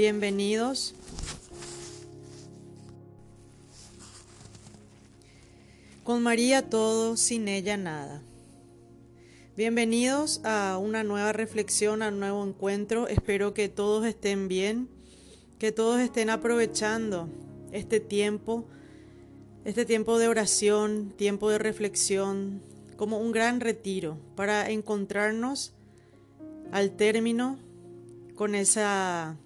Bienvenidos. Con María todo, sin ella nada. Bienvenidos a una nueva reflexión, a un nuevo encuentro. Espero que todos estén bien, que todos estén aprovechando este tiempo, este tiempo de oración, tiempo de reflexión, como un gran retiro para encontrarnos al término con esa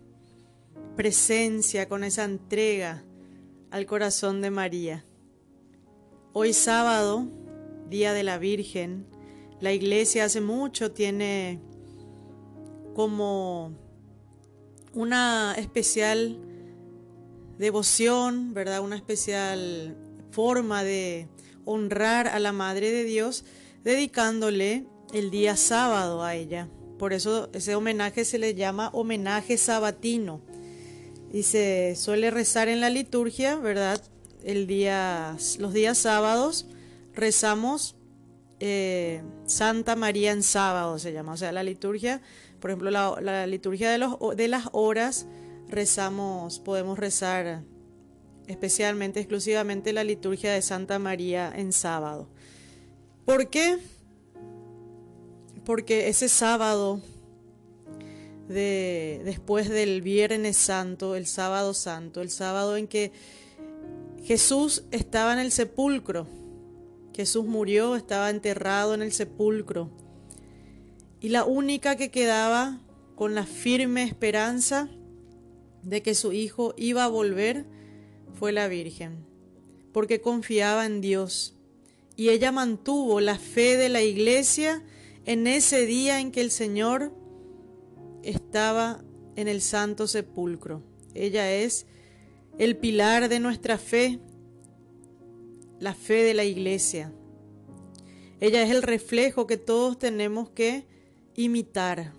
presencia, con esa entrega al corazón de María. Hoy sábado, Día de la Virgen, la iglesia hace mucho tiene como una especial devoción, ¿verdad? Una especial forma de honrar a la Madre de Dios dedicándole el día sábado a ella. Por eso ese homenaje se le llama homenaje sabatino. Se suele rezar en la liturgia, ¿verdad? El día, los días sábados rezamos eh, Santa María en sábado, se llama. O sea, la liturgia, por ejemplo, la, liturgia de, los, de las horas, rezamos, podemos rezar especialmente, exclusivamente la liturgia de Santa María en sábado. ¿Por qué? porque ese sábado de, después del Viernes Santo, el sábado santo, el sábado en que Jesús estaba en el sepulcro, Jesús murió, estaba enterrado en el sepulcro, y la única que quedaba con la firme esperanza de que su hijo iba a volver fue la Virgen, porque confiaba en Dios, y ella mantuvo la fe de la iglesia, en ese día en que el Señor estaba en el santo sepulcro. Ella es el pilar de nuestra fe, la fe de la iglesia. Ella es el reflejo que todos tenemos que imitar.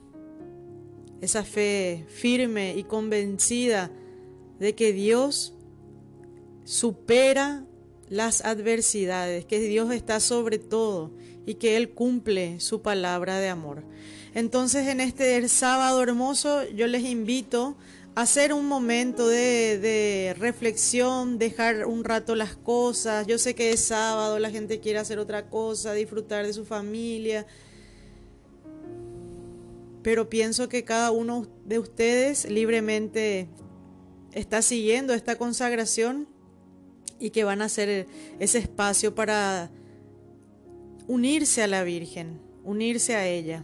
Esa fe firme y convencida de que Dios supera las adversidades, que Dios está sobre todo y que Él cumple su palabra de amor. Entonces en este sábado hermoso yo les invito a hacer un momento de, reflexión, dejar un rato las cosas. Yo sé que es sábado, la gente quiere hacer otra cosa, disfrutar de su familia. Pero pienso que cada uno de ustedes libremente está siguiendo esta consagración y que van a hacer ese espacio para unirse a la Virgen, unirse a ella.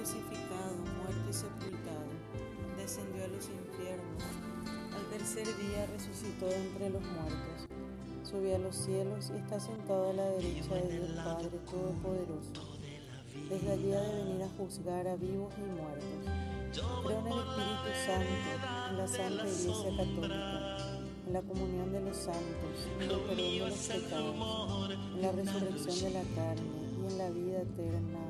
crucificado, muerto y sepultado, descendió a los infiernos, al tercer día resucitó entre los muertos, subió a los cielos y está sentado a la derecha de Dios Padre Todopoderoso. Desde allí ha de venir a juzgar a vivos y muertos. Creo en el Espíritu Santo, en la Santa Iglesia Católica en la comunión de los santos, en el perdón de los pecados, en la resurrección de la carne y en la vida eterna.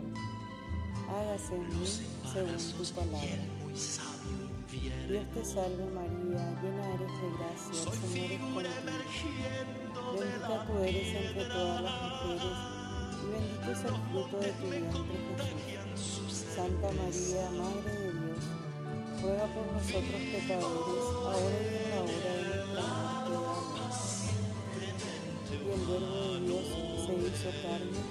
hágase en mí según tu palabra. Dios te salve María, llena eres de gracia, el Señor es contigo. Bendita tú eres entre todas las mujeres y bendito es el fruto de tu vientre Jesús. Santa María, Madre de Dios, ruega por nosotros pecadores, ahora y en la hora de nuestra muerte. Amén. Y el Verbo de Dios se hizo carne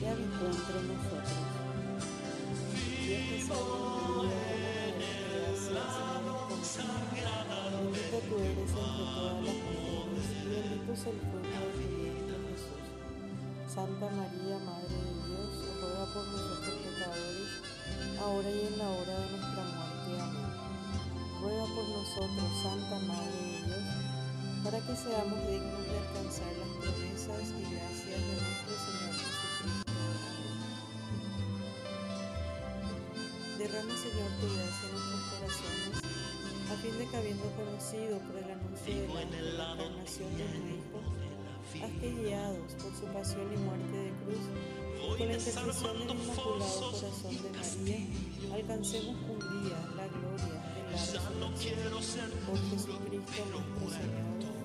y habitó entre nosotros. Tú bendito es el fruto de Jesús. Santa María, Madre de Dios, ruega por nosotros pecadores, ahora y en la hora de nuestra muerte. Amén. Ruega por nosotros, Santa Madre de Dios, para que seamos dignos de alcanzar las promesas y gracias de nuestro Señor Derrame, Señor, tu gracia en nuestros corazones a fin de que habiendo conocido por el anuncio de la encarnación de tu Hijo, haz que guiados por su pasión y muerte de cruz, con la intercesión del Inmaculado Corazón de María, alcancemos un día la gloria de la resurrección por Jesucristo nuestro Señor.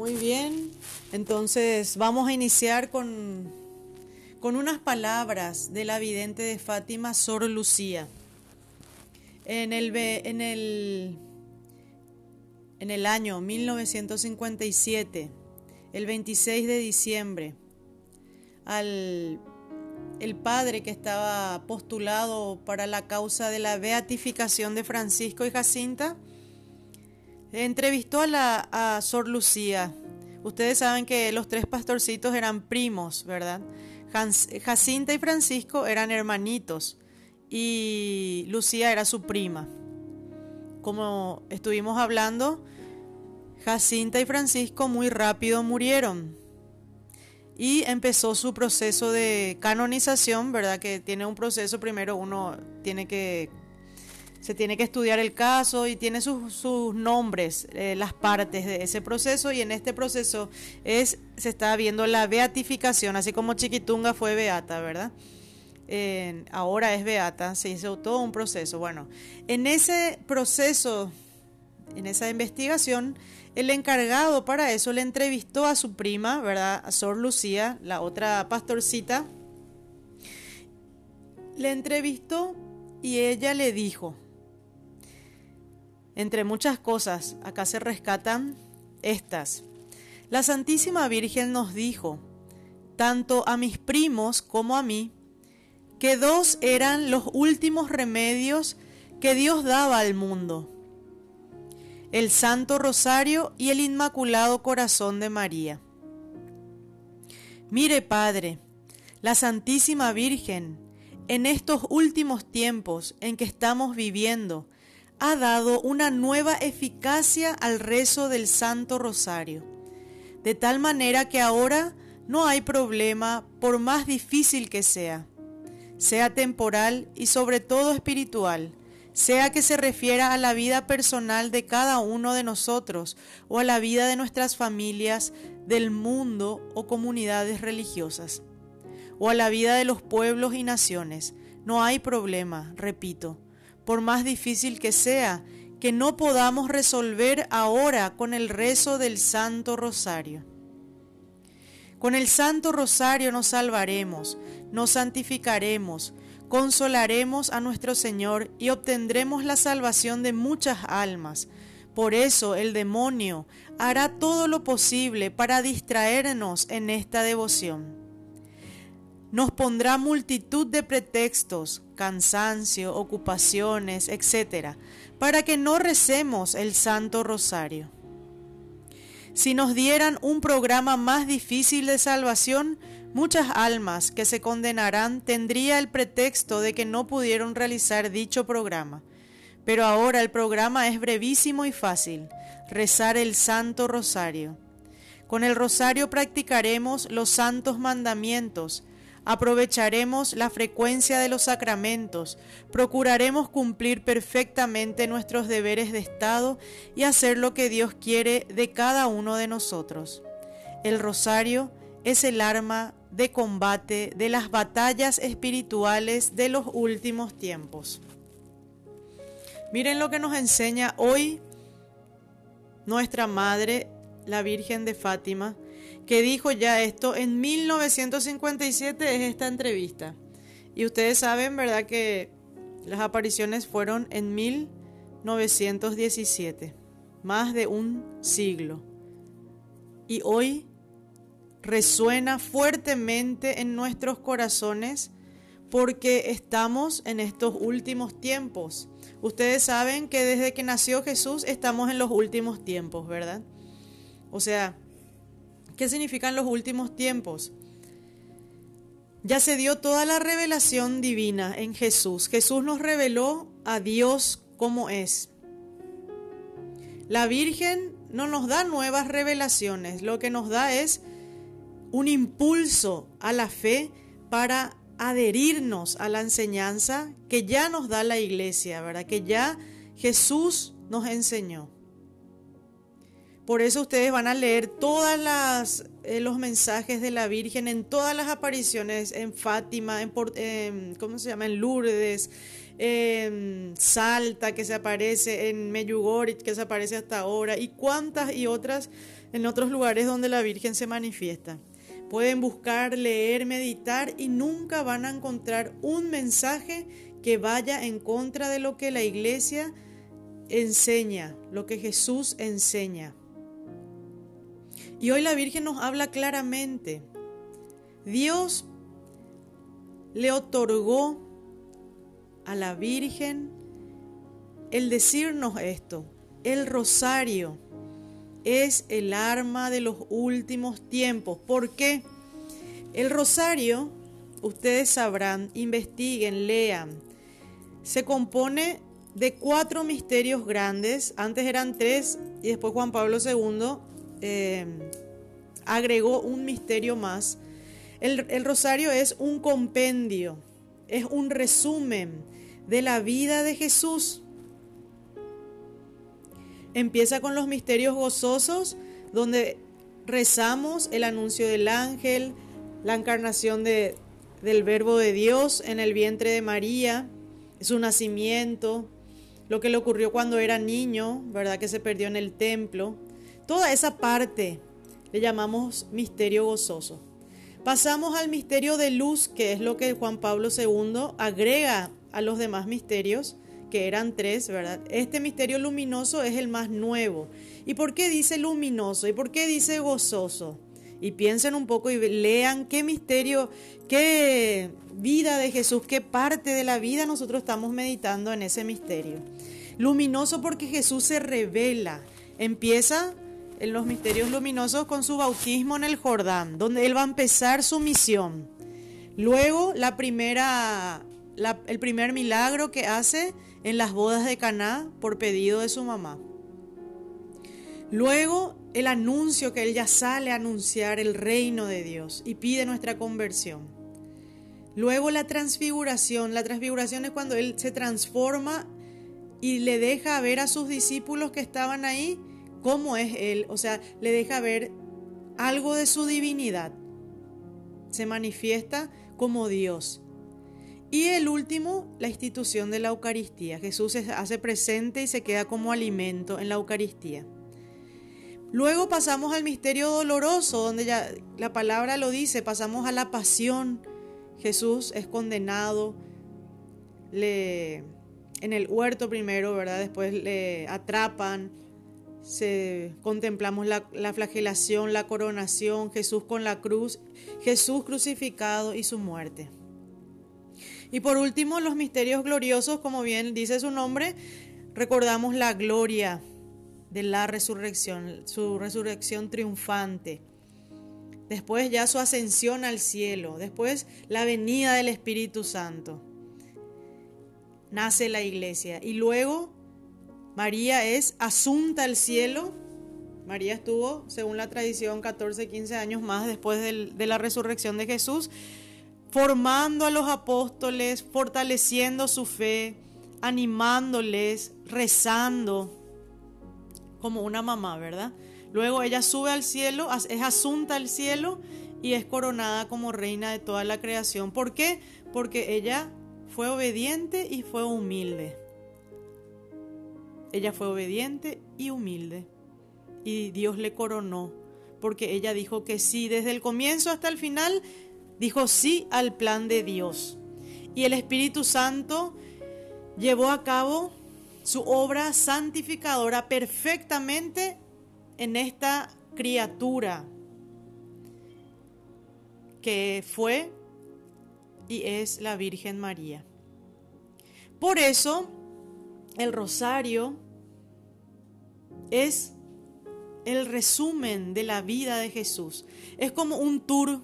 Muy bien, entonces vamos a iniciar con, con unas palabras de la vidente de Fátima, Sor Lucía. En el, en el, en el año 1957, el 26 de diciembre, al el padre que estaba postulado para la causa de la beatificación de Francisco y Jacinta, entrevistó a, la, Sor Lucía. Ustedes saben que los tres pastorcitos eran primos, ¿verdad? Jacinta y Francisco eran hermanitos y Lucía era su prima. Como estuvimos hablando, Jacinta y Francisco muy rápido murieron y empezó su proceso de canonización, ¿verdad? Que tiene un proceso, primero uno tiene que, se tiene que estudiar el caso y tiene sus, sus nombres, eh, las partes de ese proceso y en este proceso es, se está viendo la beatificación, así como Chiquitunga fue beata, ¿verdad? Ahora es beata, se hizo todo un proceso. Bueno, en ese proceso, en esa investigación, el encargado para eso le entrevistó a su prima, ¿verdad? A Sor Lucía, la otra pastorcita. Le entrevistó y ella le dijo, entre muchas cosas, acá se rescatan estas. La Santísima Virgen nos dijo, tanto a mis primos como a mí, que dos eran los últimos remedios que Dios daba al mundo el Santo Rosario y el Inmaculado Corazón de María. Mire, Padre, la Santísima Virgen, en estos últimos tiempos en que estamos viviendo, ha dado una nueva eficacia al rezo del Santo Rosario, de tal manera que ahora no hay problema por más difícil que sea, sea temporal y sobre todo espiritual, sea que se refiera a la vida personal de cada uno de nosotros o a la vida de nuestras familias, del mundo o comunidades religiosas, o a la vida de los pueblos y naciones. No hay problema, repito, por más difícil que sea, que no podamos resolver ahora con el rezo del Santo Rosario. Con el Santo Rosario nos salvaremos, nos santificaremos, consolaremos a nuestro Señor y obtendremos la salvación de muchas almas. Por eso el demonio hará todo lo posible para distraernos en esta devoción. Nos pondrá multitud de pretextos, cansancio, ocupaciones, etc., para que no recemos el Santo Rosario. Si nos dieran un programa más difícil de salvación, muchas almas que se condenarán tendría el pretexto de que no pudieron realizar dicho programa. Pero ahora el programa es brevísimo y fácil, rezar el Santo Rosario. Con el rosario practicaremos los santos mandamientos, aprovecharemos la frecuencia de los sacramentos, procuraremos cumplir perfectamente nuestros deberes de Estado y hacer lo que Dios quiere de cada uno de nosotros. El rosario es el arma de combate de las batallas espirituales de los últimos tiempos. Miren lo que nos enseña hoy nuestra Madre, la Virgen de Fátima, que dijo ya esto en 1957 es esta entrevista. Y ustedes saben, ¿verdad? Que las apariciones fueron en 1917, más de un siglo. Y hoy resuena fuertemente en nuestros corazones porque estamos en estos últimos tiempos. Ustedes saben que desde que nació Jesús estamos en los últimos tiempos, ¿verdad? O sea, ¿Qué significan los últimos tiempos? Ya se dio toda la revelación divina en Jesús. Jesús nos reveló a Dios como es. La Virgen no nos da nuevas revelaciones, lo que nos da es un impulso a la fe para adherirnos a la enseñanza que ya nos da la iglesia, ¿verdad? Que ya Jesús nos enseñó. Por eso ustedes van a leer todos eh, los mensajes de la Virgen en todas las apariciones, en Fátima, en, ¿cómo se llama? En Lourdes, en Salta, que se aparece, en Meyugori, que se aparece hasta ahora, y cuántas y otras en otros lugares donde la Virgen se manifiesta. Pueden buscar, leer, meditar y nunca van a encontrar un mensaje que vaya en contra de lo que la iglesia enseña, lo que Jesús enseña. Y hoy la Virgen nos habla claramente. Dios le otorgó a la Virgen el decirnos esto. El rosario es el arma de los últimos tiempos. ¿Por qué? El rosario, ustedes sabrán, investiguen, lean, se compone de cuatro misterios grandes. Antes eran tres y después Juan Pablo II eh, agregó un misterio más. El, rosario es un compendio, es un resumen de la vida de Jesús. Empieza con los misterios gozosos, donde rezamos el anuncio del ángel, la encarnación de, del Verbo de Dios en el vientre de María, su nacimiento, lo que le ocurrió cuando era niño, ¿verdad? Que se perdió en el templo. Toda esa parte le llamamos misterio gozoso. Pasamos al misterio de luz, que es lo que Juan Pablo II agrega a los demás misterios, que eran tres, ¿verdad? Este misterio luminoso es el más nuevo. ¿Y por qué dice luminoso? ¿Y por qué dice gozoso? Y piensen un poco y lean qué misterio, qué vida de Jesús, qué parte de la vida nosotros estamos meditando en ese misterio. Luminoso porque Jesús se revela. Empieza en los misterios luminosos con su bautismo en el Jordán, donde él va a empezar su misión. Luego la primera, el primer milagro que hace en las bodas de Caná por pedido de su mamá. Luego el anuncio que él ya sale a anunciar el reino de Dios y pide nuestra conversión. Luego la transfiguración. La transfiguración es cuando él se transforma y le deja ver a sus discípulos que estaban ahí cómo es Él, o sea, le deja ver algo de su divinidad. Se manifiesta como Dios. Y el último, la institución de la Eucaristía. Jesús se hace presente y se queda como alimento en la Eucaristía. Luego pasamos al misterio doloroso, donde ya la palabra lo dice, pasamos a la pasión. Jesús es condenado, le, en el huerto primero, ¿verdad? Después le atrapan, se, contemplamos la, la, flagelación, la coronación, Jesús con la cruz, Jesús crucificado y su muerte. Y por último, los misterios gloriosos, como bien dice su nombre, recordamos la gloria de la resurrección, su resurrección triunfante. Después ya su ascensión al cielo, después la venida del Espíritu Santo. Nace la iglesia y luego María es asunta al cielo. María estuvo, según la tradición, 14, 15 años más después de la resurrección de Jesús, formando a los apóstoles, fortaleciendo su fe, animándoles, rezando, como una mamá, ¿verdad? Luego ella sube al cielo, es asunta al cielo y es coronada como reina de toda la creación. ¿Por qué? Porque ella fue obediente y fue humilde. Ella fue obediente y humilde. Y Dios le coronó porque ella dijo que sí. Desde el comienzo hasta el final dijo sí al plan de Dios. Y el Espíritu Santo llevó a cabo su obra santificadora perfectamente en esta criatura que fue y es la Virgen María. Por eso el rosario es el resumen de la vida de Jesús. Es como un tour.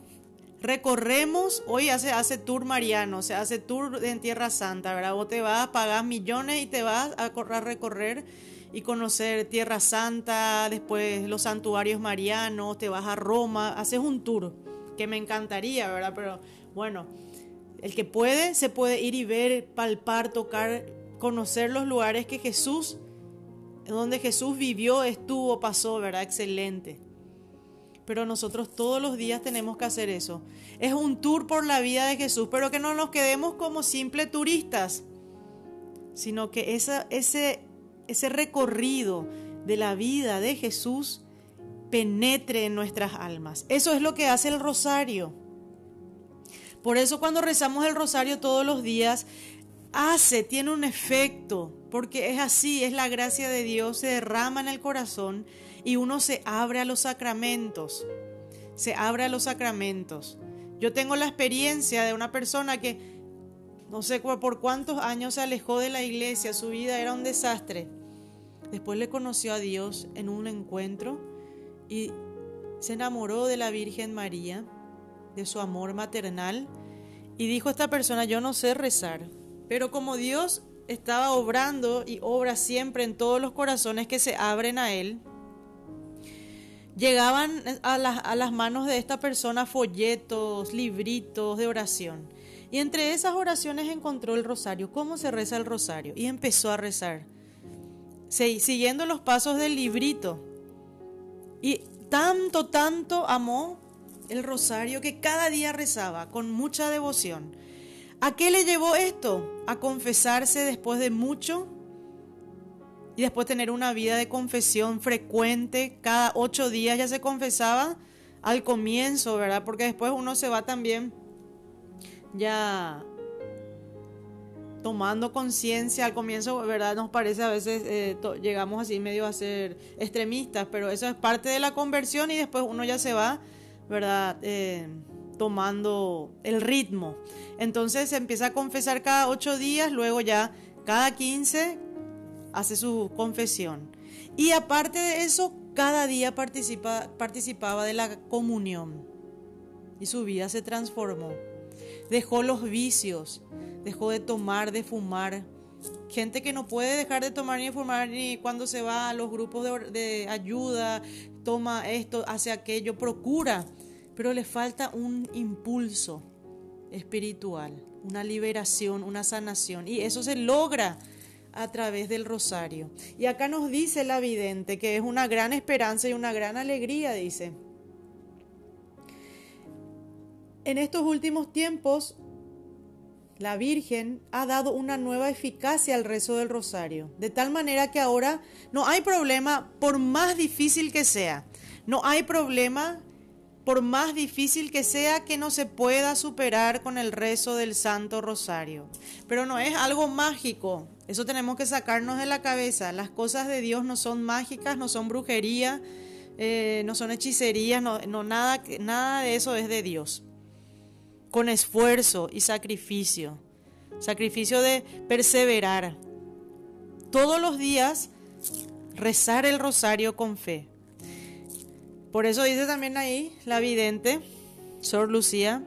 Recorremos, hoy hace, hace tour mariano, se hace tour en Tierra Santa, ¿verdad? Vos te vas, pagas millones y te vas a, a recorrer y conocer Tierra Santa, después los santuarios marianos, te vas a Roma, haces un tour que me encantaría, ¿verdad? Pero bueno, el que puede, se puede ir y ver, palpar, tocar, conocer los lugares que Jesús, donde Jesús vivió, estuvo, pasó, ¿verdad? Excelente. Pero nosotros todos los días tenemos que hacer eso. Es un tour por la vida de Jesús, pero que no nos quedemos como simples turistas, sino que esa, ese, ese recorrido de la vida de Jesús penetre en nuestras almas. Eso es lo que hace el rosario. Por eso cuando rezamos el rosario todos los días, hace, tiene un efecto, porque es así, es la gracia de Dios, se derrama en el corazón y uno se abre a los sacramentos, se abre a los sacramentos. Yo tengo la experiencia de una persona que no sé por cuántos años se alejó de la iglesia, su vida era un desastre. Después le conoció a Dios en un encuentro y se enamoró de la Virgen María, de su amor maternal, y dijo esta persona, yo no sé rezar, pero como Dios estaba obrando y obra siempre en todos los corazones que se abren a Él, llegaban a las, manos de esta persona folletos, libritos de oración. Y entre esas oraciones encontró el rosario, cómo se reza el rosario, y empezó a rezar, siguiendo los pasos del librito. Y tanto, tanto amó el rosario que cada día rezaba con mucha devoción. ¿A qué le llevó esto? A confesarse después de mucho y después tener una vida de confesión frecuente. Cada ocho días ya se confesaba al comienzo, ¿verdad? Porque después uno se va también ya tomando conciencia al comienzo, ¿verdad? Nos parece a veces, eh, llegamos así medio a ser extremistas, pero eso es parte de la conversión y después uno ya se va, ¿verdad? Eh, tomando el ritmo. Entonces empieza a confesar cada ocho días, luego ya cada quince hace su confesión. Y aparte de eso, cada día participa, participaba de la comunión y su vida se transformó. Dejó los vicios, dejó de tomar, de fumar. Gente que no puede dejar de tomar ni fumar ni cuando se va a los grupos de, ayuda, toma esto, hace aquello, procura, pero le falta un impulso espiritual, una liberación, una sanación. Y eso se logra a través del rosario. Y acá nos dice la vidente que es una gran esperanza y una gran alegría, dice. En estos últimos tiempos la Virgen ha dado una nueva eficacia al rezo del rosario, de tal manera que ahora no hay problema por más difícil que sea, no hay problema por más difícil que sea que no se pueda superar con el rezo del Santo Rosario. Pero no es algo mágico, eso tenemos que sacarnos de la cabeza, las cosas de Dios no son mágicas, no son brujería, eh, no son hechicerías, no, nada de eso es de Dios con esfuerzo y sacrificio. Sacrificio de perseverar. Todos los días rezar el rosario con fe. Por eso dice también ahí la vidente, Sor Lucía,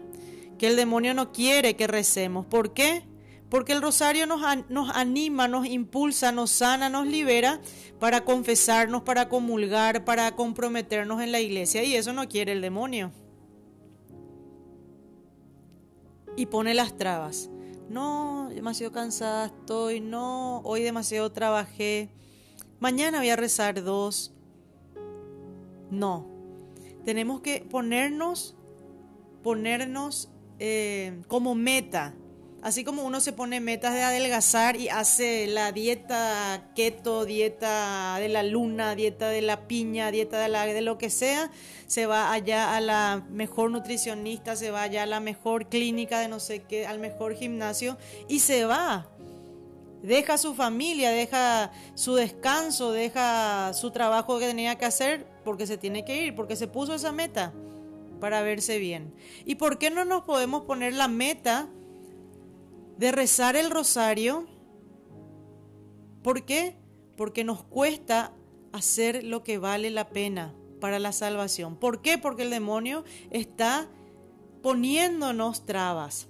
que el demonio no quiere que recemos. ¿Por qué? Porque el rosario nos, nos, anima, nos impulsa, nos sana, nos libera para confesarnos, para comulgar, para comprometernos en la iglesia. Y eso no quiere el demonio. y pone las trabas. No, demasiado cansada estoy, no, hoy demasiado trabajé, mañana voy a rezar dos. No, tenemos que ponernos, ponernos eh, como meta Así como uno se pone metas de adelgazar y hace la dieta keto, dieta de la luna, dieta de la piña, dieta de, la, de lo que sea, se va allá a la mejor nutricionista, se va allá a la mejor clínica de no sé qué, al mejor gimnasio y se va. Deja su familia, deja su descanso, deja su trabajo que tenía que hacer porque se tiene que ir, porque se puso esa meta para verse bien. ¿Y por qué no nos podemos poner la meta? de rezar el rosario. ¿Por qué? Porque nos cuesta hacer lo que vale la pena para la salvación. ¿Por qué? Porque el demonio está poniéndonos trabas.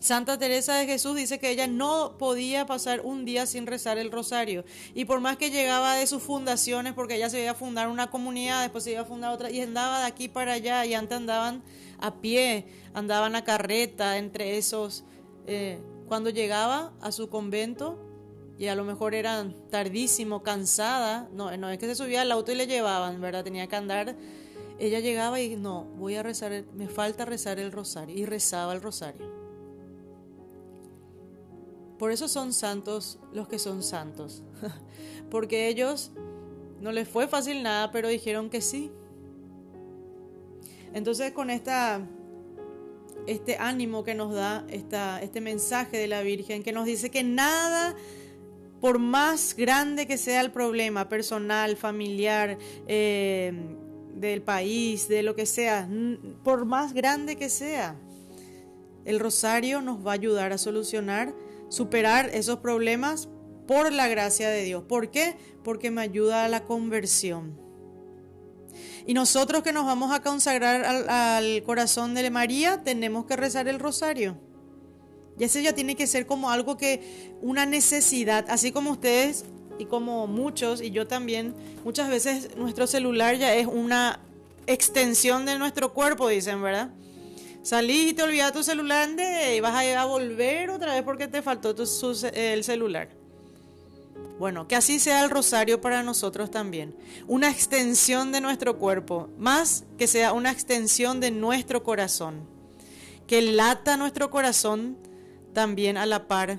Santa Teresa de Jesús dice que ella no podía pasar un día sin rezar el rosario. Y por más que llegaba de sus fundaciones, porque ella se iba a fundar una comunidad, después se iba a fundar otra, y andaba de aquí para allá, y antes andaban a pie, andaban a carreta entre esos. Eh, cuando llegaba a su convento, y a lo mejor eran tardísimo, cansada, no, no es que se subía al auto y le llevaban, ¿verdad? Tenía que andar. Ella llegaba y no, voy a rezar, me falta rezar el rosario, y rezaba el rosario. Por eso son santos los que son santos, porque ellos no les fue fácil nada, pero dijeron que sí. Entonces con esta, este ánimo que nos da esta, este mensaje de la Virgen, que nos dice que nada, por más grande que sea el problema personal, familiar, eh, del país, de lo que sea, por más grande que sea, el rosario nos va a ayudar a solucionar, superar esos problemas por la gracia de Dios. ¿Por qué? Porque me ayuda a la conversión. Y nosotros que nos vamos a consagrar al, corazón de María, tenemos que rezar el rosario. Y eso ya tiene que ser como algo que, una necesidad, así como ustedes y como muchos, y yo también, muchas veces nuestro celular ya es una extensión de nuestro cuerpo, dicen, ¿verdad? Salís y te olvidas tu celular y vas a, a volver otra vez porque te faltó tu, el celular. Bueno, que así sea el rosario para nosotros también. Una extensión de nuestro cuerpo, más que sea una extensión de nuestro corazón. Que lata nuestro corazón también a la par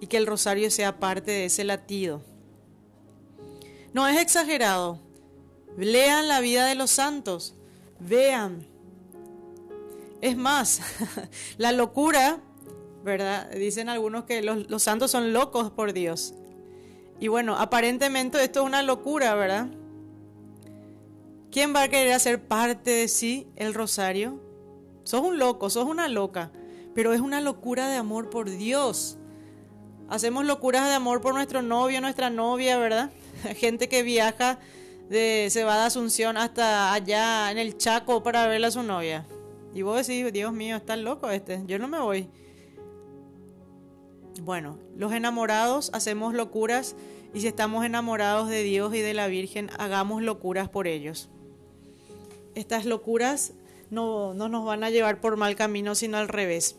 y que el rosario sea parte de ese latido. No es exagerado. Lean la vida de los santos. Vean. Es más, la locura, ¿verdad? Dicen algunos que los, santos son locos por Dios. Y bueno, aparentemente esto es una locura, ¿verdad? ¿Quién va a querer hacer parte de sí el rosario? Sos un loco, sos una loca, pero es una locura de amor por Dios. Hacemos locuras de amor por nuestro novio, nuestra novia, ¿verdad? Gente que viaja de, se de Asunción hasta allá en el Chaco para verle a su novia. Y vos decís, Dios mío, está loco este, yo no me voy. Bueno, los enamorados hacemos locuras y si estamos enamorados de Dios y de la Virgen, hagamos locuras por ellos. Estas locuras no, no nos van a llevar por mal camino, sino al revés.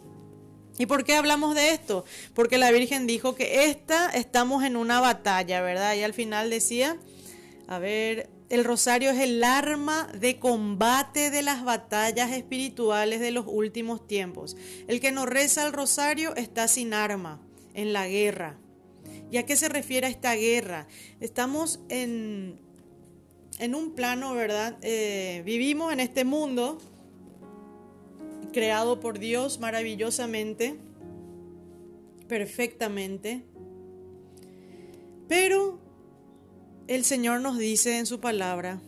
¿Y por qué hablamos de esto? Porque la Virgen dijo que esta estamos en una batalla, ¿verdad? Y al final decía, a ver, el rosario es el arma de combate de las batallas espirituales de los últimos tiempos. El que no reza el rosario está sin arma en la guerra. ¿Y a qué se refiere esta guerra? Estamos en, en un plano, ¿verdad? Eh, vivimos en este mundo creado por Dios maravillosamente, perfectamente, pero el Señor nos dice en su palabra,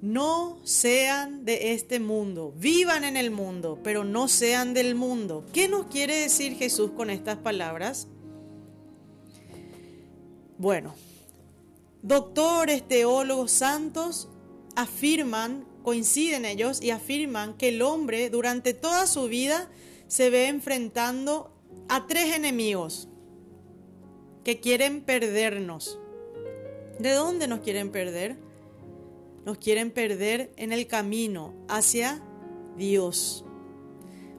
no sean de este mundo, vivan en el mundo, pero no sean del mundo. ¿Qué nos quiere decir Jesús con estas palabras? Bueno, doctores, teólogos, santos afirman, coinciden ellos y afirman que el hombre durante toda su vida se ve enfrentando a tres enemigos que quieren perdernos. ¿De dónde nos quieren perder? Nos quieren perder en el camino hacia Dios.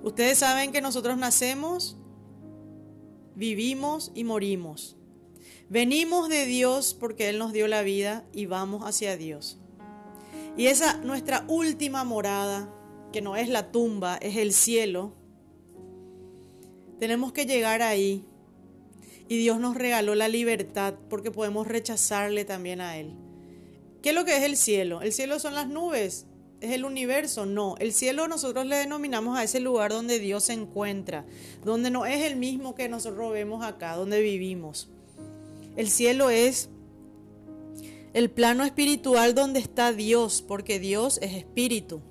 Ustedes saben que nosotros nacemos, vivimos y morimos. Venimos de Dios porque Él nos dio la vida y vamos hacia Dios. Y esa nuestra última morada, que no es la tumba, es el cielo. Tenemos que llegar ahí. Y Dios nos regaló la libertad porque podemos rechazarle también a Él. ¿Qué es lo que es el cielo? El cielo son las nubes, es el universo. No, el cielo nosotros le denominamos a ese lugar donde Dios se encuentra, donde no es el mismo que nosotros vemos acá, donde vivimos. El cielo es el plano espiritual donde está Dios, porque Dios es espíritu.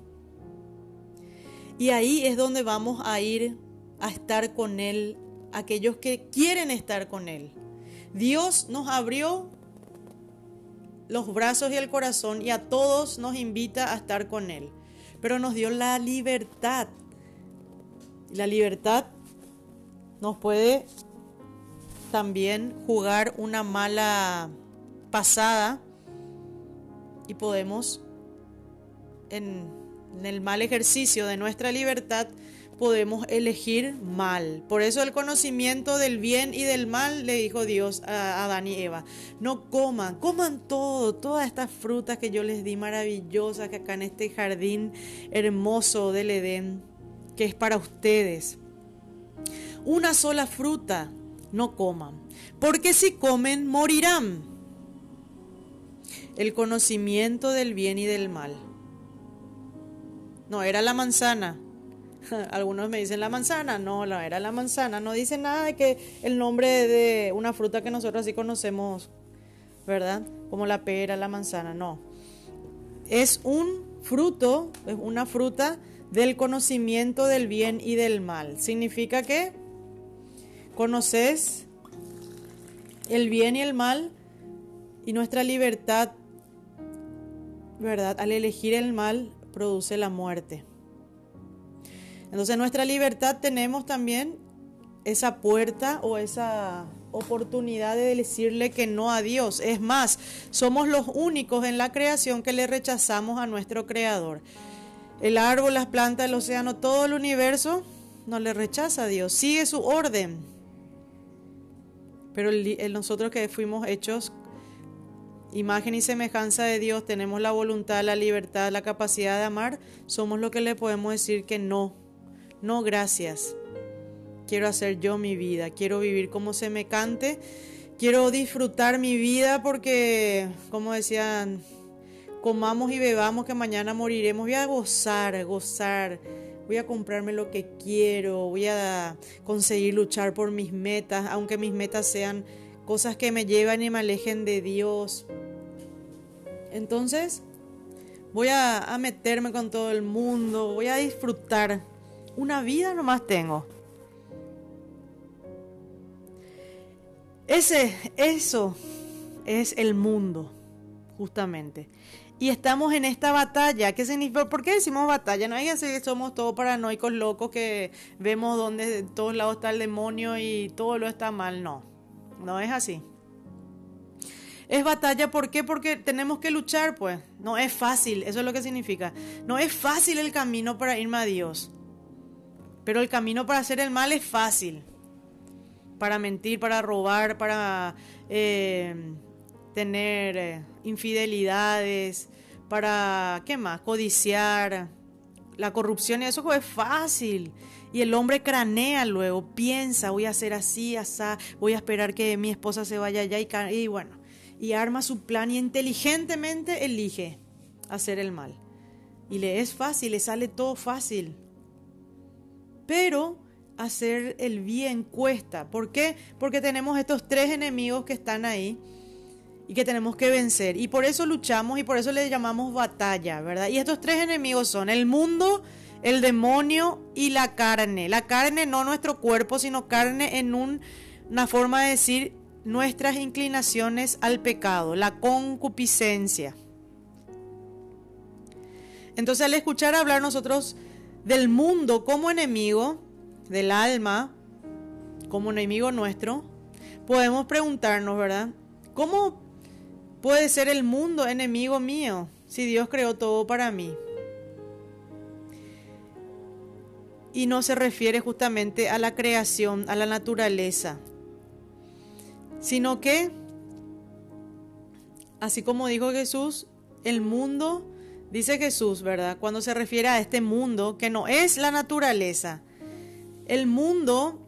Y ahí es donde vamos a ir a estar con Él, aquellos que quieren estar con Él. Dios nos abrió los brazos y el corazón y a todos nos invita a estar con Él. Pero nos dio la libertad. La libertad nos puede también jugar una mala pasada y podemos en, el mal ejercicio de nuestra libertad podemos elegir mal. Por eso el conocimiento del bien y del mal le dijo Dios a Adán y Eva. No coman, coman todo, todas estas frutas que yo les di maravillosas que acá en este jardín hermoso del Edén, que es para ustedes. Una sola fruta no coman, porque si comen morirán. El conocimiento del bien y del mal. No, era la manzana. Algunos me dicen la manzana, no, no era la manzana. No dice nada de que el nombre de una fruta que nosotros así conocemos, ¿verdad? Como la pera, la manzana, no. Es un fruto, es una fruta del conocimiento del bien y del mal. Significa que conoces el bien y el mal y nuestra libertad, ¿verdad? Al elegir el mal produce la muerte. Entonces nuestra libertad tenemos también esa puerta o esa oportunidad de decirle que no a Dios. Es más, somos los únicos en la creación que le rechazamos a nuestro Creador. El árbol, las plantas, el océano, todo el universo no le rechaza a Dios, sigue su orden. Pero nosotros que fuimos hechos imagen y semejanza de Dios, tenemos la voluntad, la libertad, la capacidad de amar, somos lo que le podemos decir que no, no gracias. Quiero hacer yo mi vida, quiero vivir como se me cante, quiero disfrutar mi vida porque, como decían, comamos y bebamos que mañana moriremos, voy a gozar, gozar voy a comprarme lo que quiero, voy a conseguir luchar por mis metas, aunque mis metas sean cosas que me llevan y me alejen de Dios. Entonces, voy a, meterme con todo el mundo, voy a disfrutar. Una vida nomás tengo. Ese, eso es el mundo, justamente y estamos en esta batalla. ¿Qué significa? ¿Por qué decimos batalla? No hay que somos todos paranoicos locos que vemos donde de todos lados está el demonio y todo lo está mal. No, no es así. Es batalla, ¿por qué? Porque tenemos que luchar, pues. No es fácil, eso es lo que significa. No es fácil el camino para irme a Dios. Pero el camino para hacer el mal es fácil. Para mentir, para robar, para eh, tener eh, infidelidades, para, ¿qué más? Codiciar, la corrupción, y eso es fácil. Y el hombre cranea luego, piensa, voy a hacer así, así, voy a esperar que mi esposa se vaya allá y, y bueno, y arma su plan y inteligentemente elige hacer el mal. Y le es fácil, le sale todo fácil. Pero hacer el bien cuesta. ¿Por qué? Porque tenemos estos tres enemigos que están ahí y que tenemos que vencer. Y por eso luchamos y por eso le llamamos batalla, ¿verdad? Y estos tres enemigos son el mundo, el demonio y la carne. La carne no nuestro cuerpo, sino carne en una forma de decir nuestras inclinaciones al pecado, la concupiscencia. Entonces al escuchar hablar nosotros del mundo como enemigo, del alma como enemigo nuestro, podemos preguntarnos, ¿verdad? ¿Cómo Puede ser el mundo enemigo mío si Dios creó todo para mí. y no se refiere justamente a la creación, a la naturaleza, sino que, así como dijo Jesús, el mundo, dice Jesús, ¿verdad? Cuando se refiere a este mundo, que no es la naturaleza, el mundo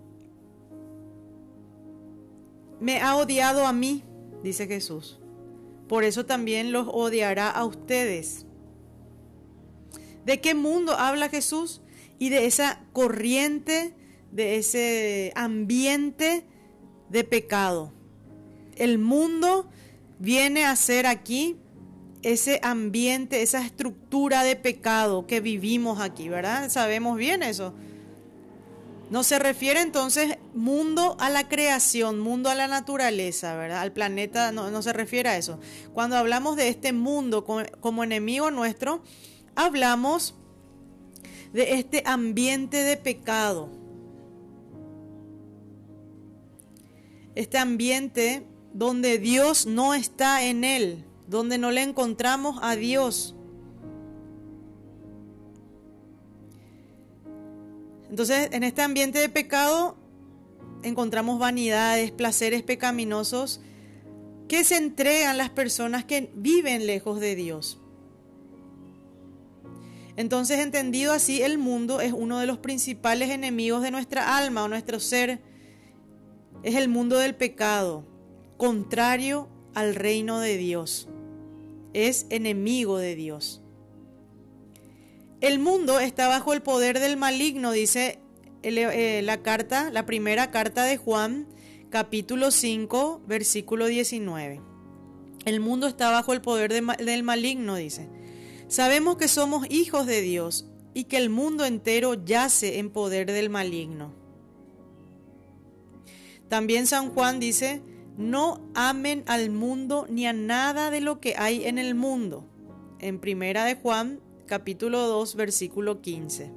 me ha odiado a mí, dice Jesús. Por eso también los odiará a ustedes. ¿De qué mundo habla Jesús? Y de esa corriente, de ese ambiente de pecado. El mundo viene a ser aquí ese ambiente, esa estructura de pecado que vivimos aquí, ¿verdad? Sabemos bien eso. No se refiere entonces mundo a la creación, mundo a la naturaleza, ¿verdad? Al planeta no, se refiere a eso. Cuando hablamos de este mundo como, como enemigo nuestro, hablamos de este ambiente de pecado. Este ambiente donde Dios no está en él, donde no le encontramos a Dios. Entonces, en este ambiente de pecado encontramos vanidades, placeres pecaminosos que se entregan las personas que viven lejos de Dios. Entonces, entendido así, el mundo es uno de los principales enemigos de nuestra alma o nuestro ser. Es el mundo del pecado, contrario al reino de Dios. Es enemigo de Dios. El mundo está bajo el poder del maligno, dice eh, la carta, la primera carta de Juan, capítulo 5, versículo 19. El mundo está bajo el poder del maligno, dice. Sabemos que somos hijos de Dios y que el mundo entero yace en poder del maligno. También San Juan dice, no amen al mundo ni a nada de lo que hay en el mundo. En primera de Juan, capítulo 2, versículo 15.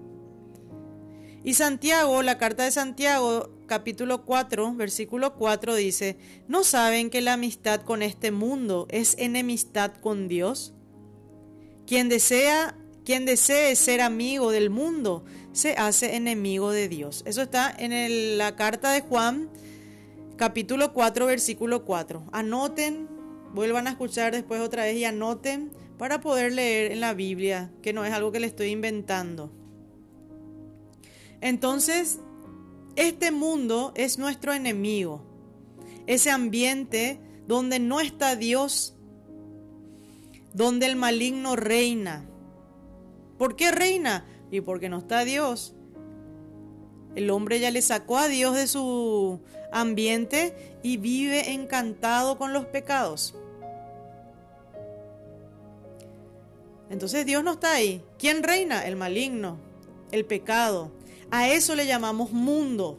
Y Santiago, la carta de Santiago, capítulo 4, versículo 4 dice, ¿no saben que la amistad con este mundo es enemistad con Dios? Quien desea, quien desee ser amigo del mundo, se hace enemigo de Dios. Eso está en la carta de Juan, capítulo 4, versículo 4. Anoten, vuelvan a escuchar después otra vez y anoten para poder leer en la Biblia, que no es algo que le estoy inventando. Entonces, este mundo es nuestro enemigo. Ese ambiente donde no está Dios donde el maligno reina. ¿Por qué reina? Y porque no está Dios. El hombre ya le sacó a Dios de su ambiente y vive encantado con los pecados. Entonces Dios no está ahí. ¿Quién reina? El maligno, el pecado. A eso le llamamos mundo.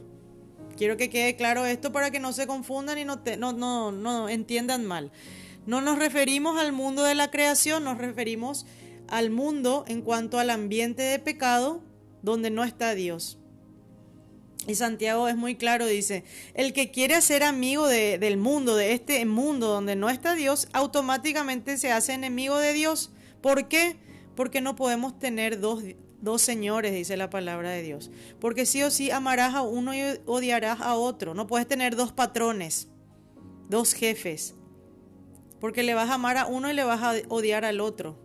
Quiero que quede claro esto para que no se confundan y no, no, no, no entiendan mal. No nos referimos al mundo de la creación, nos referimos al mundo en cuanto al ambiente de pecado donde no está Dios. Y Santiago es muy claro, dice, el que quiere ser amigo del mundo, de este mundo donde no está Dios, automáticamente se hace enemigo de Dios. ¿Por qué? Porque no podemos tener dos, dos señores, dice la palabra de Dios. Porque sí o sí amarás a uno y odiarás a otro. No puedes tener dos patrones, dos jefes. Porque le vas a amar a uno y le vas a odiar al otro.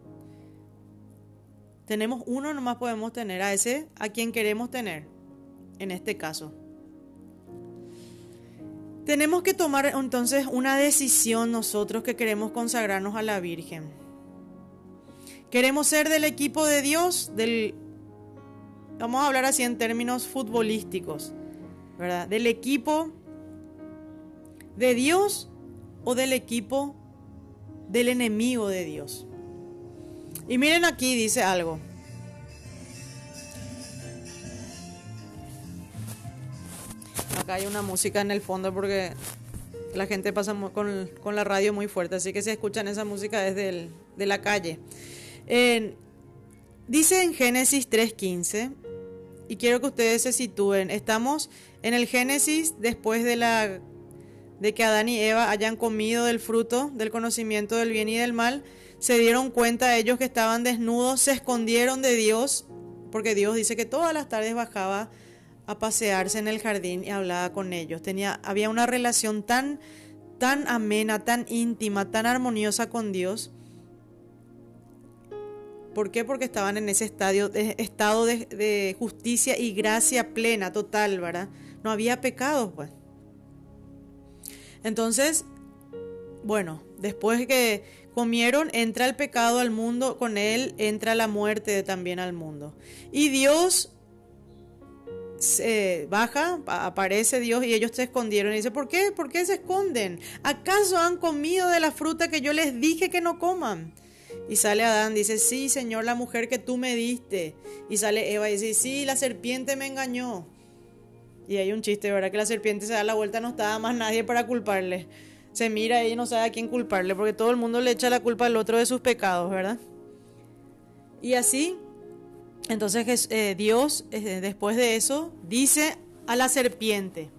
Tenemos uno, nomás podemos tener a ese a quien queremos tener, en este caso. Tenemos que tomar entonces una decisión nosotros que queremos consagrarnos a la Virgen. Queremos ser del equipo de Dios, del vamos a hablar así en términos futbolísticos, ¿verdad? Del equipo de Dios o del equipo del enemigo de Dios. Y miren aquí, dice algo. Acá hay una música en el fondo porque la gente pasa con, con la radio muy fuerte, así que se escuchan esa música desde de la calle. dice en Génesis 3.15, y quiero que ustedes se sitúen, estamos en el Génesis después de la de que Adán y Eva hayan comido del fruto del conocimiento del bien y del mal, se dieron cuenta ellos que estaban desnudos, se escondieron de Dios porque Dios dice que todas las tardes bajaba a pasearse en el jardín y hablaba con ellos. Tenía, había una relación tan, tan amena, tan íntima, tan armoniosa con Dios. ¿Por qué? Porque estaban en ese estadio de, estado de, de justicia y gracia plena, total, ¿verdad? No había pecados, pues. Entonces, bueno, después que comieron, entra el pecado al mundo, con él entra la muerte también al mundo. Y Dios baja, aparece Dios y ellos se escondieron. Y dice, ¿por qué? ¿Por qué se esconden? ¿Acaso han comido de la fruta que yo les dije que no coman? Y sale Adán, dice, sí, Señor, la mujer que tú me diste. Y sale Eva y dice, sí, la serpiente me engañó. Y hay un chiste, ¿verdad? Que la serpiente se da la vuelta, no estaba más nadie para culparle. Se mira y no sabe a quién culparle, porque todo el mundo le echa la culpa al otro de sus pecados, ¿verdad? Y así, entonces eh, Dios, eh, después de eso, dice a la serpiente,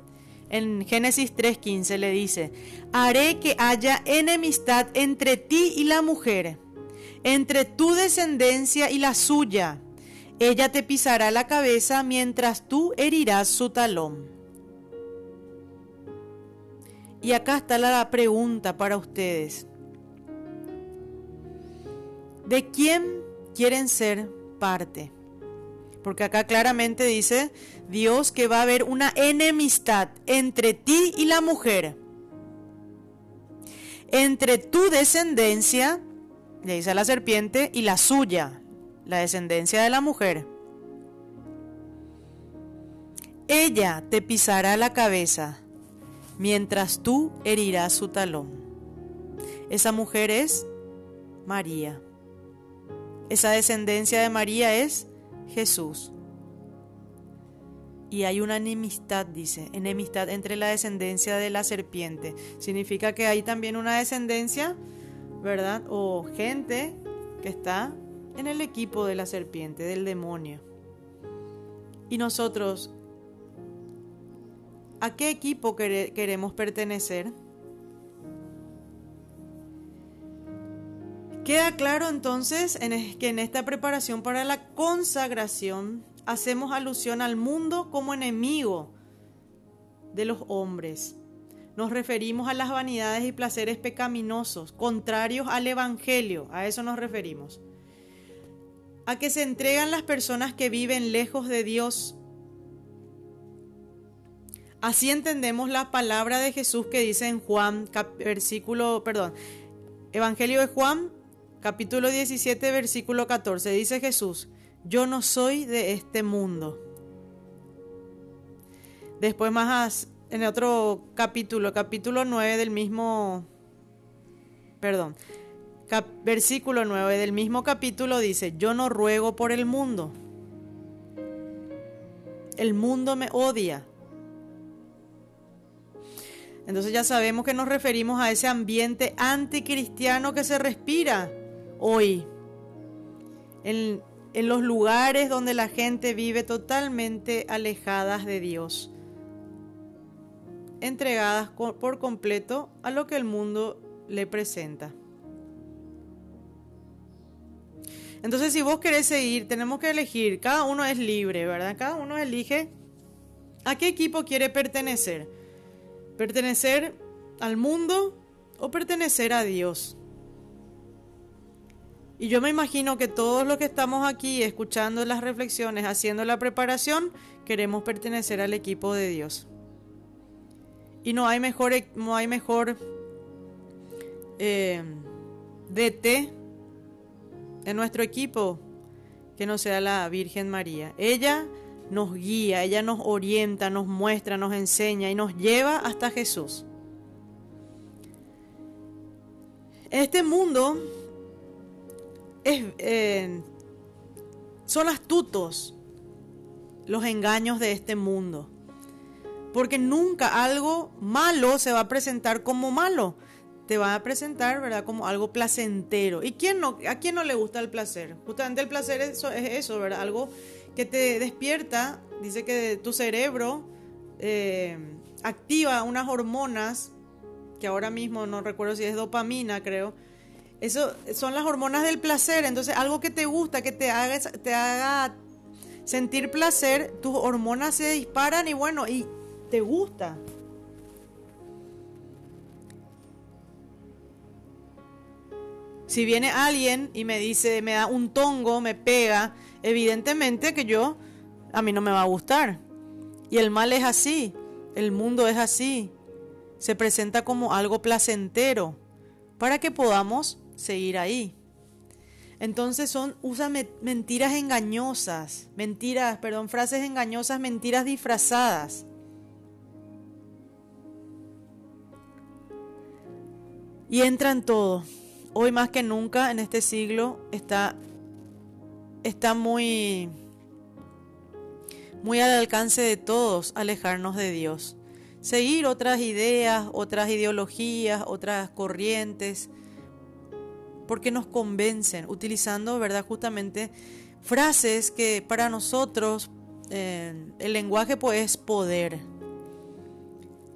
en Génesis 3.15 le dice, haré que haya enemistad entre ti y la mujer, entre tu descendencia y la suya ella te pisará la cabeza mientras tú herirás su talón. Y acá está la pregunta para ustedes. ¿De quién quieren ser Porque acá claramente dice Dios que va a haber una enemistad entre ti y la mujer. Entre tu descendencia, le dice a la serpiente, y la suya, la descendencia de la mujer. Ella te pisará la cabeza, mientras tú herirás su talón. Esa mujer es María. Esa descendencia de María es Jesús. Y hay una enemistad, dice, enemistad entre la descendencia de la serpiente. Significa que hay también una descendencia, ¿verdad? O gente que está en el equipo de la serpiente, del demonio. Y nosotros, ¿a qué equipo queremos pertenecer? Queda claro entonces que en esta preparación para la consagración hacemos alusión al mundo como enemigo de los hombres. Nos referimos a las vanidades y placeres pecaminosos, contrarios al Evangelio, a eso nos referimos a que se entregan las personas que viven lejos de Dios. Así entendemos la palabra de Jesús que dice en Juan, versículo, perdón, Evangelio de Juan, capítulo 17, versículo 14. Dice Jesús, yo no soy de este mundo. Después más en otro capítulo, capítulo 9 del mismo, perdón, versículo 9 del mismo capítulo dice, yo no ruego por el mundo. El mundo me odia. Entonces ya sabemos que nos referimos a ese ambiente anticristiano que se respira hoy. En, en los lugares donde la gente vive totalmente alejadas de Dios. Entregadas por completo a lo que el mundo le presenta. Entonces, si vos querés seguir, tenemos que elegir. Cada uno es libre, ¿verdad? Cada uno elige a qué equipo quiere pertenecer. ¿Pertenecer al mundo o pertenecer a Dios? Y yo me imagino que todos los que estamos aquí escuchando las reflexiones, haciendo la preparación, queremos pertenecer al equipo de Dios. Y no hay mejor, no hay mejor eh, DT en nuestro equipo que no sea la Virgen María. Ella nos guía, ella nos orienta, nos muestra, nos enseña y nos lleva hasta Jesús. Este mundo eh, son astutos los engaños de este mundo. Porque nunca algo malo se va a presentar como malo te va a presentar, ¿verdad? Como algo placentero. ¿Y quién no, a quién no le gusta el placer? Justamente el placer es eso, es eso ¿verdad? Algo que te despierta, dice que tu cerebro eh, activa unas hormonas, que ahora mismo no recuerdo si es dopamina, creo. Eso son las hormonas del placer, entonces algo que te gusta, que te haga, te haga sentir placer, tus hormonas se disparan y bueno, y te gusta. Si viene alguien y me dice, me da un tongo, me pega, evidentemente que yo, a mí no me va a gustar. Y el mal es así, el mundo es así, se presenta como algo placentero para que podamos seguir ahí. Entonces son usan mentiras engañosas, mentiras, perdón, frases engañosas, mentiras disfrazadas. Y entra en todo. Hoy más que nunca en este siglo está está muy muy al alcance de todos alejarnos de Dios seguir otras ideas, otras ideologías, otras corrientes, porque nos convencen, utilizando, ¿verdad? Justamente frases que para nosotros eh, el lenguaje pues es poder.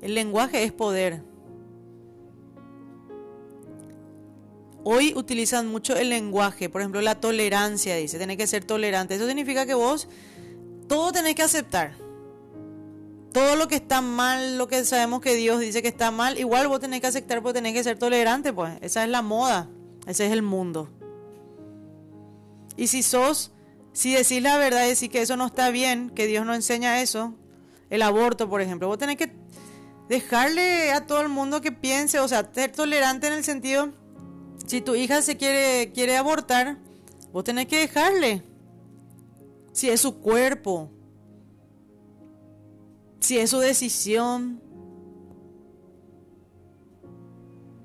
El lenguaje es poder. Hoy utilizan mucho el lenguaje, por ejemplo, la tolerancia, dice, tenés que ser tolerante. Eso significa que vos todo tenés que aceptar todo lo que está mal, lo que sabemos que Dios dice que está mal, igual vos tenés que aceptar porque tenés que ser tolerante, pues. Esa es la moda, ese es el mundo. Y si sos, si decís la verdad y decís que eso no está bien, que Dios no enseña eso, el aborto, por ejemplo, vos tenés que dejarle a todo el mundo que piense, o sea, ser tolerante en el sentido, si tu hija se quiere, quiere abortar, vos tenés que dejarle. Si es su cuerpo, si es su decisión.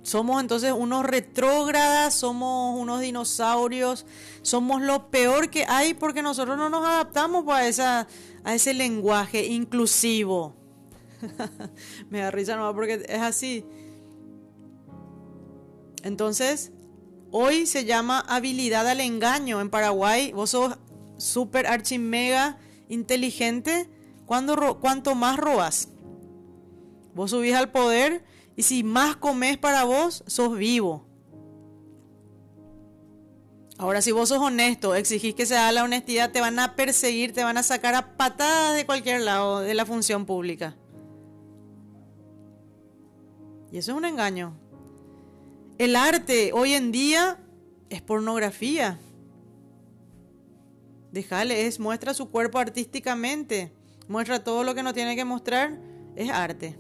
Somos entonces unos retrógradas, somos unos dinosaurios, somos lo peor que hay porque nosotros no nos adaptamos a, esa, a ese lenguaje inclusivo. Me da risa no porque es así. Entonces, hoy se llama habilidad al engaño. En Paraguay, vos sos súper archimega inteligente cuando, cuanto más robas, vos subís al poder y si más comes para vos, sos vivo. Ahora, si vos sos honesto, exigís que se haga la honestidad, te van a perseguir, te van a sacar a patadas de cualquier lado de la función pública. Y eso es un engaño. El arte hoy en día es pornografía. Déjale, es muestra su cuerpo artísticamente muestra todo lo que no tiene que mostrar, es arte.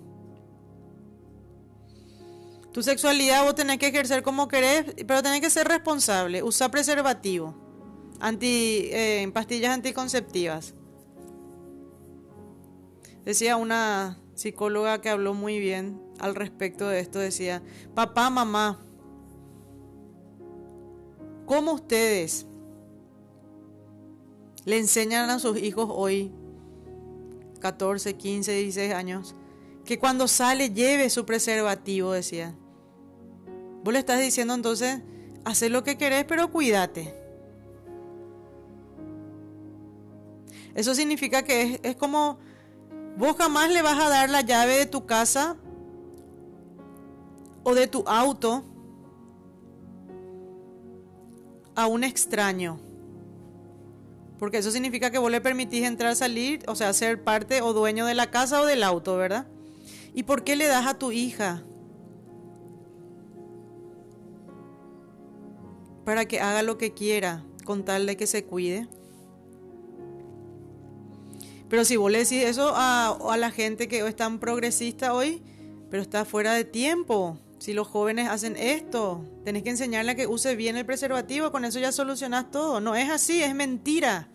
Tu sexualidad vos tenés que ejercer como querés, pero tenés que ser responsable. Usa preservativo, anti, eh, pastillas anticonceptivas. Decía una psicóloga que habló muy bien al respecto de esto, decía, papá, mamá, ¿cómo ustedes le enseñan a sus hijos hoy 14, 15, 16 años, que cuando sale lleve su preservativo, decía. Vos le estás diciendo entonces, haz lo que querés, pero cuídate. Eso significa que es, es como, vos jamás le vas a dar la llave de tu casa o de tu auto a un extraño. Porque eso significa que vos le permitís entrar, salir, o sea, ser parte o dueño de la casa o del auto, ¿verdad? ¿Y por qué le das a tu hija? Para que haga lo que quiera, con tal de que se cuide. Pero si vos le decís eso a, la gente que es tan progresista hoy, pero está fuera de tiempo. Si los jóvenes hacen esto, tenés que enseñarle a que use bien el preservativo, con eso ya solucionás todo. No es así, es mentira.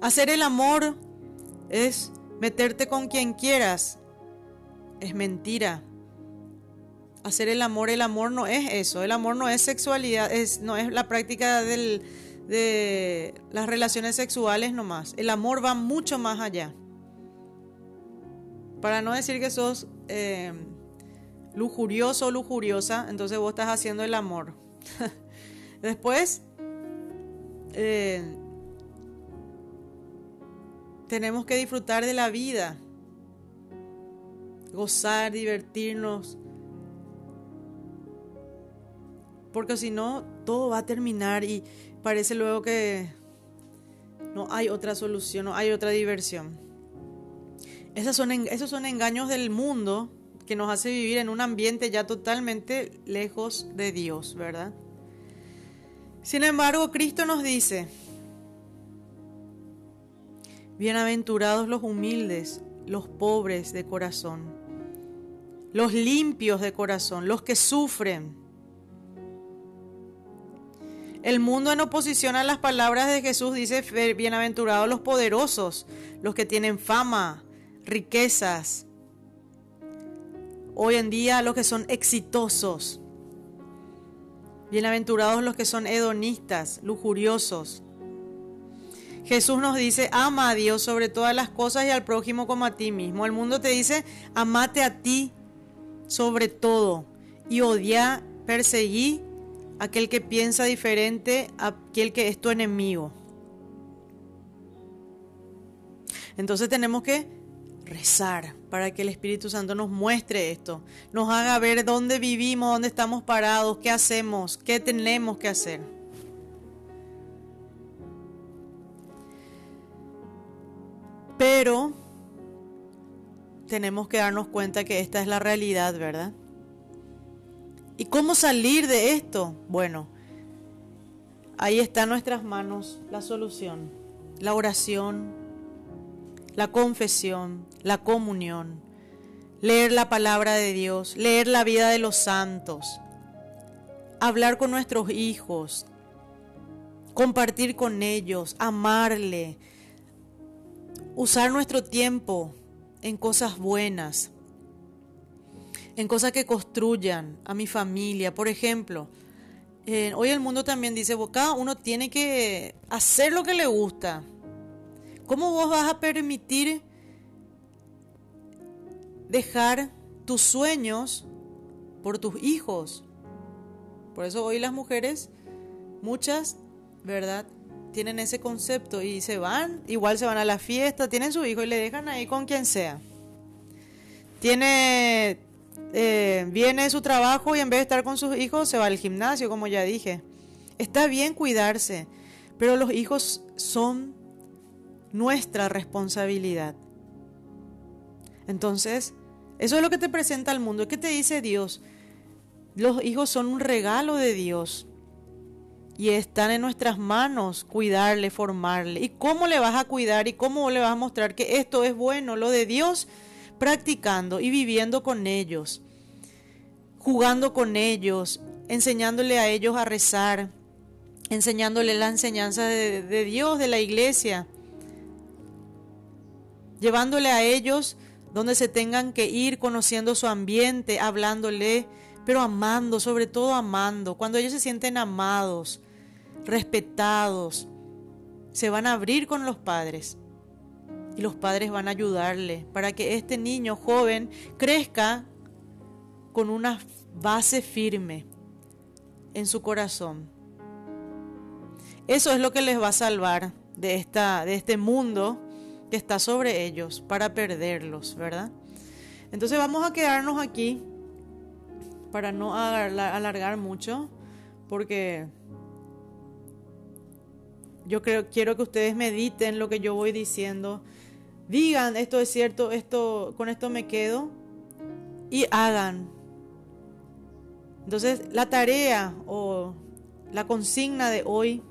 Hacer el amor es meterte con quien quieras. Es mentira. Hacer el amor, el amor no es eso. El amor no es sexualidad, no es la práctica de las relaciones sexuales nomás. El amor va mucho más allá. Para no decir que sos eh, lujurioso o lujuriosa, entonces vos estás haciendo el amor. Después, eh, tenemos que disfrutar de la vida, gozar, divertirnos, porque si no, todo va a terminar y parece luego que No hay otra solución, no hay otra diversión. Esos son, esos son engaños del mundo que nos hace vivir en un ambiente ya totalmente lejos de Dios, ¿verdad? Sin embargo, Cristo nos dice, bienaventurados los humildes, los pobres de corazón, los limpios de corazón, los que sufren. El mundo en oposición a las palabras de Jesús dice, bienaventurados los poderosos, los que tienen fama, riquezas. Hoy en día los que son exitosos. Bienaventurados los que son hedonistas, lujuriosos. Jesús nos dice, ama a Dios sobre todas las cosas y al prójimo como a ti mismo. El mundo te dice, amate a ti sobre todo y odia, perseguí aquel que piensa diferente, aquel que es tu enemigo. Entonces tenemos que rezar para que el Espíritu Santo nos muestre esto, nos haga ver dónde vivimos, dónde estamos parados, qué hacemos, qué tenemos que hacer. Pero tenemos que darnos cuenta que esta es la realidad, ¿verdad? ¿Y cómo salir de esto? Bueno, ahí está en nuestras manos la solución, la oración, la confesión, la comunión, leer la palabra de Dios, leer la vida de los santos, hablar con nuestros hijos, compartir con ellos, amarle, usar nuestro tiempo en cosas buenas, en cosas que construyan a mi familia. Por ejemplo, eh, hoy el mundo también dice, cada uno tiene que hacer lo que le gusta. ¿Cómo vos vas a permitir dejar tus sueños por tus hijos? Por eso hoy las mujeres, muchas, ¿verdad? Tienen ese concepto y se van, igual se van a la fiesta, tienen su hijo y le dejan ahí con quien sea. Tiene eh, viene de su trabajo y en vez de estar con sus hijos se va al gimnasio, como ya dije. Está bien cuidarse, pero los hijos son nuestra responsabilidad. Entonces, eso es lo que te presenta al mundo. ¿Qué te dice Dios? Los hijos son un regalo de Dios. Y están en nuestras manos cuidarle, formarle. ¿Y cómo le vas a cuidar y cómo le vas a mostrar que esto es bueno, lo de Dios? Practicando y viviendo con ellos jugando con ellos, enseñándole a ellos a rezar, enseñándole la enseñanza de, Dios, de la iglesia, llevándole a ellos donde se tengan que ir, conociendo su ambiente, hablándole, pero amando, sobre todo amando. Cuando ellos se sienten amados, respetados, se van a abrir con los padres. Y los padres van a ayudarle para que este niño joven crezca con una base firme en su corazón. Eso es lo que les va a salvar de, esta, de este mundo que está sobre ellos para perderlos, ¿verdad? Entonces vamos a quedarnos aquí para no alargar mucho, porque yo creo, quiero que ustedes mediten lo que yo voy diciendo. Digan, esto es cierto, esto, con esto me quedo. Y hagan entonces, la tarea o la consigna de hoy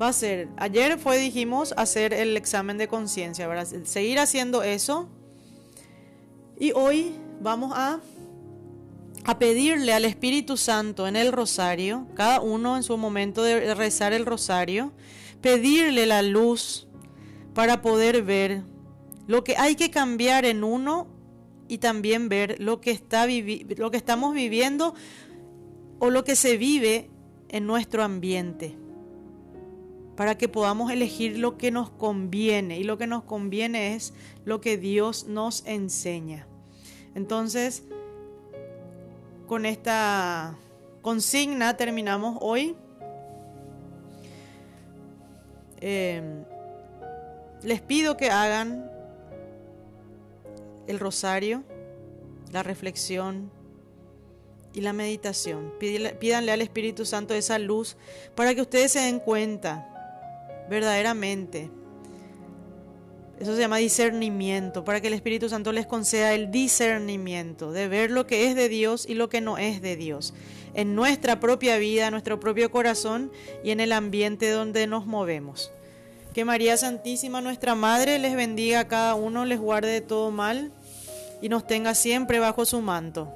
va a ser, ayer fue, dijimos, hacer el examen de conciencia. Seguir haciendo eso. Y hoy vamos a, a pedirle al Espíritu Santo en el rosario, cada uno en su momento de rezar el rosario, pedirle la luz para poder ver lo que hay que cambiar en uno y también ver lo que, está lo que estamos viviendo o lo que se vive en nuestro ambiente para que podamos elegir lo que nos conviene y lo que nos conviene es lo que Dios nos enseña. Entonces, con esta consigna terminamos hoy. Eh, les pido que hagan el rosario, la reflexión y la meditación. Pídanle al Espíritu Santo esa luz para que ustedes se den cuenta verdaderamente. Eso se llama discernimiento, para que el Espíritu Santo les conceda el discernimiento de ver lo que es de Dios y lo que no es de Dios, en nuestra propia vida, nuestro propio corazón y en el ambiente donde nos movemos. Que María Santísima, nuestra Madre, les bendiga a cada uno, les guarde de todo mal y nos tenga siempre bajo su manto.